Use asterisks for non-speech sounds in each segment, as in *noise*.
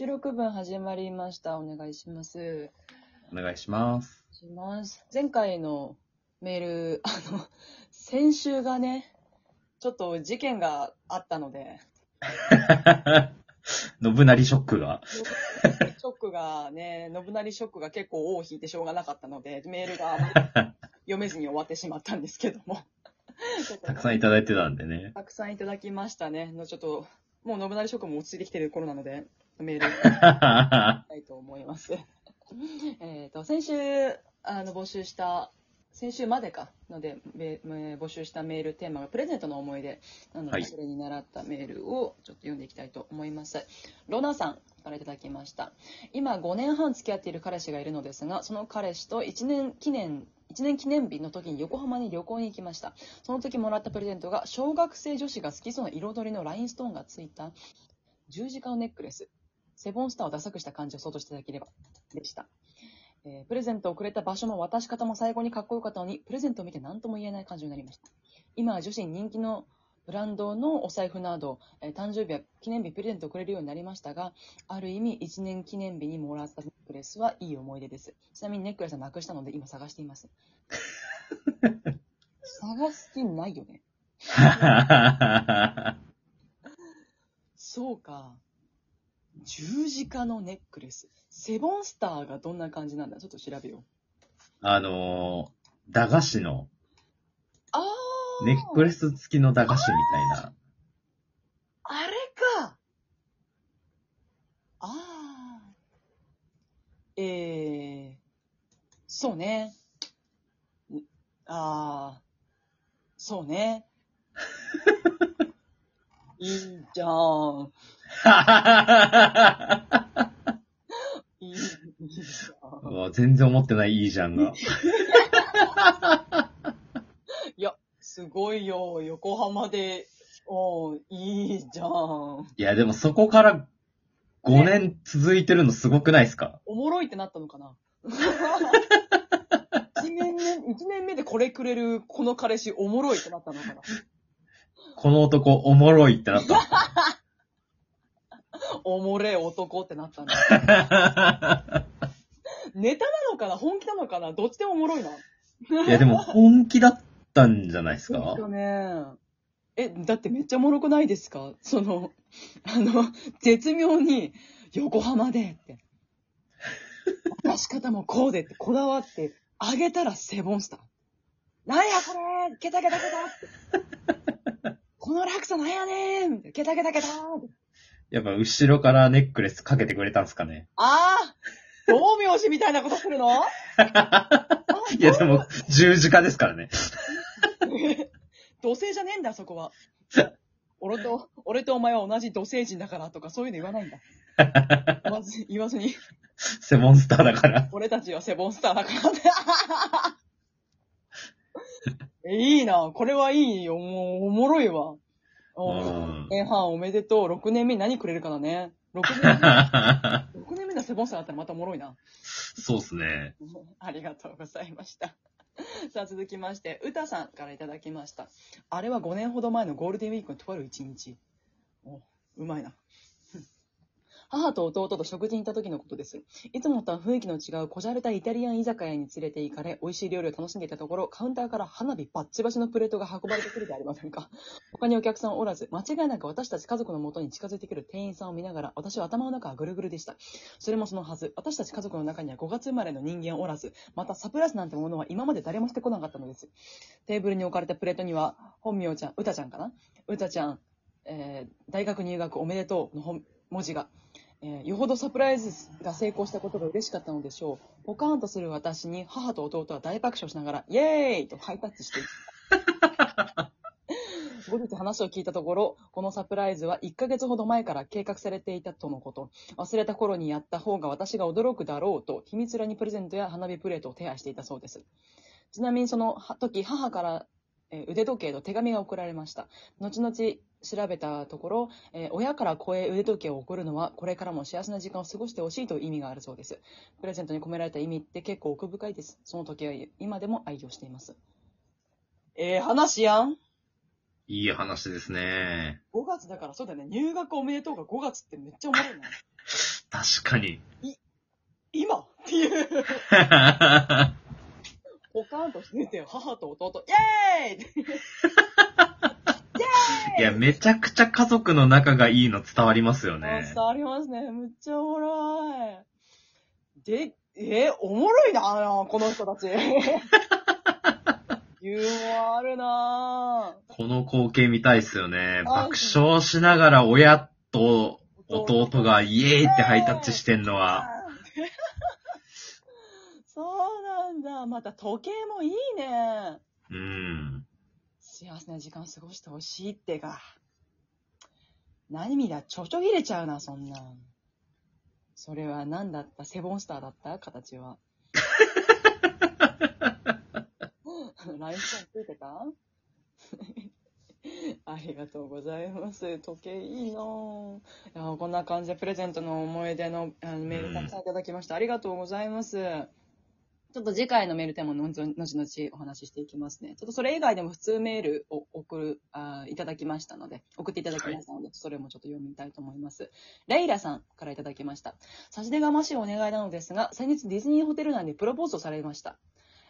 収録分始まりました。お願いします。お願いします。します。前回のメール、あの、先週がね、ちょっと事件があったので、*laughs* 信成ショックが。ショックがね、信成ショックが結構尾を引いてしょうがなかったので、メールが読めずに終わってしまったんですけども。*laughs* たくさんいただいてたんでね。たくさんいただきましたね。のちょっと、もう信成ショックも落ち着いてきてる頃なので、メール *laughs* したいと思います。*laughs* えっと、先週、あの、募集した、先週までか、ので、べえー募集したメールテーマがプレゼントの思い出なので、はいそれに習ったメールをちょっと読んでいきたいと思います。ロナさんからいただきました。今5年半付き合っている彼氏がいるのですが、その彼氏と1年記念、1年記念日の時に横浜に旅行に行きました。その時もらったプレゼントが、小学生女子が好きそうな彩りのラインストーンがついた十字架のネックレス。セボンスターをダサくした感じを想像していただければ、でした。えープレゼントをくれた場所も渡し方も最後にかっこよかったのに、プレゼントを見て何とも言えない感じになりました。今は女子に人気のブランドのお財布など、えー誕生日や記念日プレゼントをくれるようになりましたが、ある意味1年記念日にもらったネックレスはいい思い出です。ちなみにネックレスはなくしたので今探しています。*laughs* 探す気ないよね。*laughs* そうか。十字架のネックレス。セボンスターがどんな感じなんだ？ちょっと調べよう。あのー、駄菓子の、あーネックレス付きの駄菓子みたいな。あれかああ。えー、そうね。んああ、そうね。いいじゃん。いいじゃん。うわ全然思ってないいいじゃんが。いや、すごいよ。横浜で、おいいじゃん。いや、でもそこから5年続いてるのすごくないですか？おもろいってなったのかな？一年目、一年目でこれくれるこの彼氏おもろいってなったのかな？この男おもろいってなった。*laughs* おもれえ男ってなったんだ。*laughs* ネタなのかな？本気なのかな？どっちでもおもろいな。いや、でも本気だったんじゃないですか？そうね。え、だってめっちゃおもろくないですか？その、あの、絶妙に、横浜でって。出し方もこうでってこだわって、あげたらセボンスター。なんやこれケタケタケタって。この落差なんやねんケタケタケタ。やっぱ後ろからネックレスかけてくれたんすかねああ道明寺みたいなことするの？*laughs* いや、でも十字架ですからね。*laughs* 土星じゃねえんだ、そこは。俺と、俺とお前は同じ土星人だからとかそういうの言わないんだ。言わず言わずに、セボンスターだから。俺たちはセボンスターだからって。*laughs* えいいな、これはいいよ、もうおもろいわ。前半おめでとう。6年目に何くれるかだね。*laughs* 6年目、6年目のセボンスターだったらまたおもろいな。そうっすね。ありがとうございました。*laughs* さあ続きまして、うたさんからいただきました。あれは5年ほど前のゴールデンウィークのとある一日。お、うまいな。母と弟と食事に行った時のことです。いつもとは雰囲気の違うこじゃれたイタリアン居酒屋に連れて行かれ、美味しい料理を楽しんでいたところ、カウンターから花火バッチバチのプレートが運ばれてくるでありませんか。他にお客さんおらず、間違いなく私たち家族のもとに近づいてくる店員さんを見ながら、私は頭の中はぐるぐるでした。それもそのはず、私たち家族の中には5月生まれの人間おらず、またサプライズなんてものは今まで誰もしてこなかったのです。テーブルに置かれたプレートには、本名ちゃん、うたちゃんかな？うたちゃん、えー大学入学おめでとうの文字が、えーよほどサプライズが成功したことが嬉しかったのでしょう。ポカーンとする私に母と弟は大爆笑しながら、イエーイとハイタッチしていた。*laughs* 後日話を聞いたところ、このサプライズは1ヶ月ほど前から計画されていたとのこと。忘れた頃にやった方が私が驚くだろうと、秘密裏にプレゼントや花火プレートを手配していたそうです。ちなみにその時、母から、えー腕時計と手紙が送られました。後々調べたところ、えー親から子へ腕時計を送るのは、これからも幸せな時間を過ごしてほしいという意味があるそうです。プレゼントに込められた意味って結構奥深いです。その時計は今でも愛用しています。えー、話やんいい話ですね。5月だからそうだよね。入学おめでとうが5月ってめっちゃおもろいな。*laughs* 確かに。今？っていう。*laughs* ポカーンとしてて、母と弟、イェーイいや、めちゃくちゃ家族の仲がいいの伝わりますよあね伝。わりますね。むっちゃおもろい。で、えーおもろいな、この人たち。ユーモアあるなこの光景見たいっすよね。あ爆笑しながら親と弟がイエーイってハイタッチしてんのは、*laughs* そうなんだ。また時計もいいね。うん。幸せな時間過ごしてほしいってか。何見だ、ちょちょぎれちゃうな、そんなん。それは何だった？セボンスターだった？形は。*laughs* ラインスタンついてた *laughs* ありがとうございます。時計いいなぁいやこんな感じでプレゼントの思い出のあのメールたくさんいただきました。ありがとうございます。ちょっと次回のメールテーマの後々お話ししていきますね。ちょっとそれ以外でも普通メールを送る、あいただきましたので、送っていただきましたので、それもちょっと読みたいと思います。レイラさんからいただきました。差し出がましいお願いなのですが、先日ディズニーホテル内でプロポーズをされました。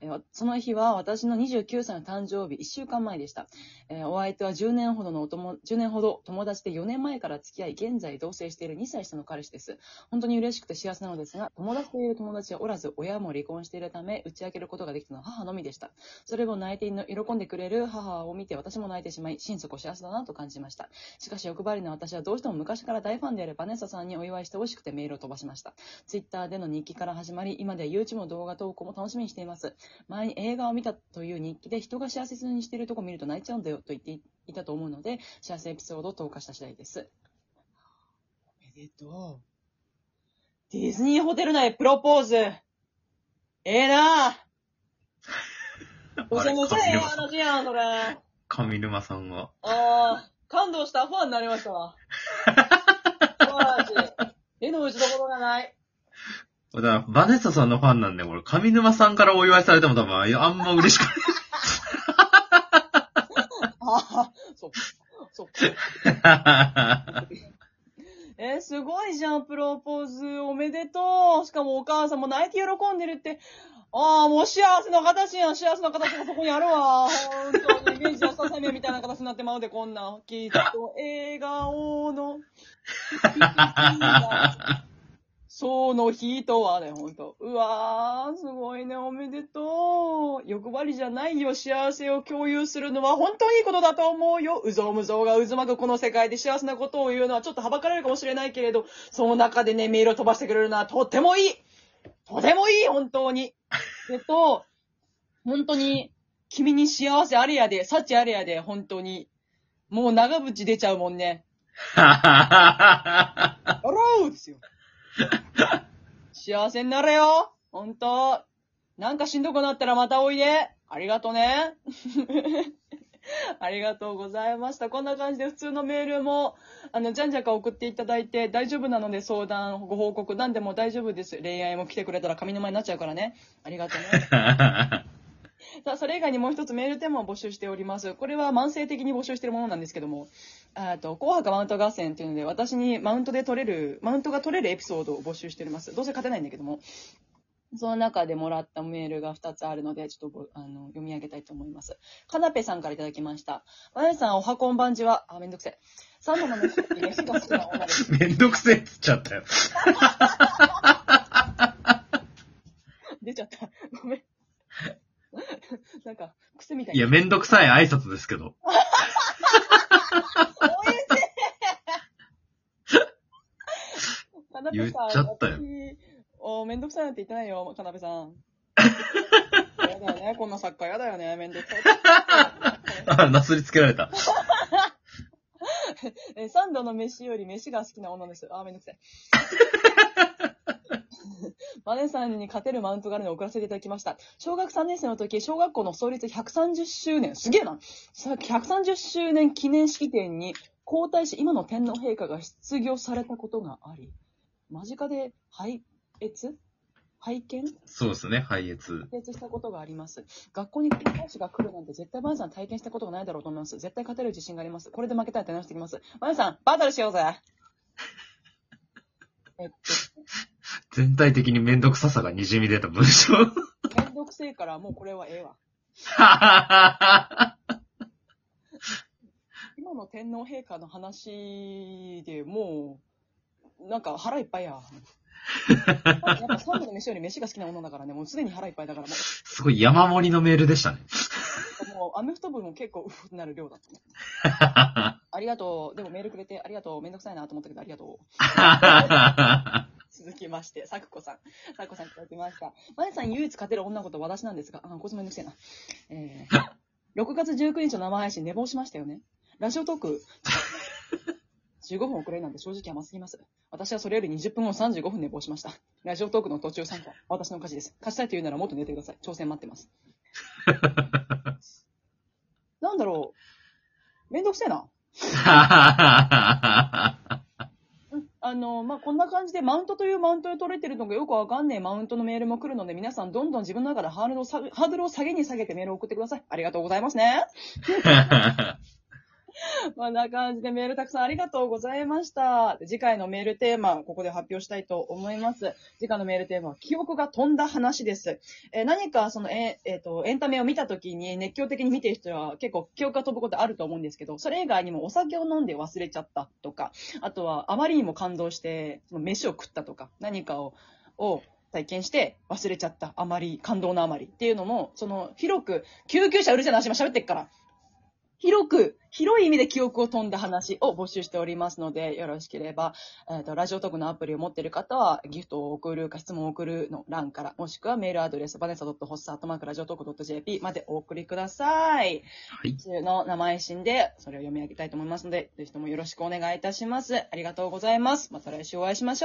えーその日は私の29歳の誕生日1週間前でした。えーお相手は10年ほどのお友、10年ほど友達で4年前から付き合い、現在同棲している2歳下の彼氏です。本当に嬉しくて幸せなのですが、友達という友達はおらず、親も離婚しているため、打ち明けることができたのは母のみでした。それを泣いての喜んでくれる母を見て私も泣いてしまい、心底幸せだなと感じました。しかし欲張りな私はどうしても昔から大ファンであるバネッサさんにお祝いしてほしくてメールを飛ばしました。ツイッターでの日記から始まり、今では YouTube の動画投稿も楽しみにしています。前に映画を見たという日記で人が幸せにしているとこ見ると泣いちゃうんだよと言っていたと思うので、幸せエピソードを投下した次第です。おめでとう。ディズニーホテル内プロポーズ。ええなぁ。めちゃめちゃええ話やん、それ。あ上沼さんは。あー、感動したファンになりましたわ。素晴らしい。絵の打ちどころがない。だから、バネッサさんのファンなんで、俺、上沼さんからお祝いされても多分、あんま嬉しくああ、そっか。そっか。えすごいじゃん、プロポーズ。おめでとう。しかもお母さんも泣いて喜んでるって。ああ、もう幸せの形やん。幸せの形がそこにあるわ。本当にイメージのさせめみたいな形になってまうで、こんなん。きっと笑顔の。その人はね、ほんと。うわー、すごいね、おめでとう。欲張りじゃないよ、幸せを共有するのは本当にいいことだと思うよ。うぞうむぞうが渦巻くこの世界で幸せなことを言うのはちょっとはばかれるかもしれないけれど、その中でね、メールを飛ばしてくれるのはとってもいいとてもいい、本当に。えっと、本当に、君に幸せあれやで、幸あれやで、本当に。もう長渕出ちゃうもんね。あらーですよ。幸せになれよほんと。なんかしんどくなったらまたおいで。ありがとね。*laughs* ありがとうございました。こんな感じで普通のメールも、あの、じゃんじゃか送っていただいて大丈夫なので相談、ご報告、何でも大丈夫です。恋愛も来てくれたら上沼になっちゃうからね。ありがとうね。*laughs* さあ、それ以外にもう一つメールテーマを募集しております。これは慢性的に募集しているものなんですけども、あと、紅白マウント合戦っていうので、私にマウントで取れる、マウントが取れるエピソードを募集しております。どうせ勝てないんだけども、その中でもらったメールが2つあるので、ちょっとあの読み上げたいと思います。かなぺさんからいただきました。まやさん、おはこんばんちは。あ、めんどくせえ。サンドの飯って飯が好きな女です。*laughs* めんどくせえっつっちゃったよ。出ちゃった。ごめん。なんか、癖みたいいや、めんどくさい挨拶ですけど。*laughs* おいしいかなぺさん言っちゃったよ私おめんどくさいなんて言ってないよ、かなぺさん。やだよね、こんな作家やだよね、めんどくさい。*laughs* あ、なすりつけられた。*laughs* え、サンドの飯より飯が好きな女です。あー、めんどくさい。*laughs* マネさんに勝てるマウントがあるのを送らせていただきました。小学3年生の時、小学校の創立130周年、すげえなさ130周年記念式典に、皇太子、今の天皇陛下が出業されたことがあり、間近で拝謁？拝見？そうですね、拝謁。拝謁したことがあります。学校に皇太子が来るなんて絶対バンさん体験したことがないだろうと思います。絶対勝てる自信があります。これで負けたら手直してきます。バンさん、バトルしようぜ *laughs* えっと、全体的にめんどくささが滲み出た文章。めんどくせえからもうこれはええわ。*laughs* 今の天皇陛下の話でもう、なんか腹いっぱいや。やっぱ三度の飯より飯が好きな女だからね、もうすでに腹いっぱいだからもすごい山盛りのメールでしたね。う、もうアメフト部も結構うふってなる量だったね。*laughs* ありがとう。でもメールくれてありがとう。めんどくさいなと思ったけどありがとう。*laughs* 続きまして、さくこさん。さくこさんいただきました。まねさん唯一勝てる女の子と私なんですが、あ、こいつめんどくせえな。えー、*laughs* 6月19日の生配信寝坊しましたよね。ラジオトーク、15分遅れなんで正直甘すぎます。私はそれより20分後35分寝坊しました。ラジオトークの途中参加、私の勝ちです。勝ちたいと言うならもっと寝てください。挑戦待ってます。*laughs* なんだろう。めんどくせえな。*laughs* あの、まあ、こんな感じでマウントというマウントで取れてるのがよくわかんねえマウントのメールも来るので、皆さんどんどん自分の中でハードルを下げ、ハードルを下げに下げてメールを送ってください。ありがとうございますね。*laughs* *laughs* こんな感じでメールたくさんありがとうございました。次回のメールテーマ、ここで発表したいと思います。次回のメールテーマは、記憶が飛んだ話です。えー何か、その、ええーと、エンタメを見たときに熱狂的に見てる人は結構記憶が飛ぶことあると思うんですけど、それ以外にもお酒を飲んで忘れちゃったとか、あとはあまりにも感動して、その飯を食ったとか、何かを、を体験して忘れちゃった。あまり、感動のあまりっていうのも、その、広く、救急車うるせえな、今喋ってっから。広く、広い意味で記憶を飛んだ話を募集しておりますので、よろしければ、えっ、と、ラジオトークのアプリを持っている方は、ギフトを送るか質問を送るの欄から、もしくはメールアドレス、バネサ .hossa.radiotalk.jp までお送りください。はい。中の生配信で、それを読み上げたいと思いますので、ぜひともよろしくお願いいたします。ありがとうございます。また来週お会いしましょう。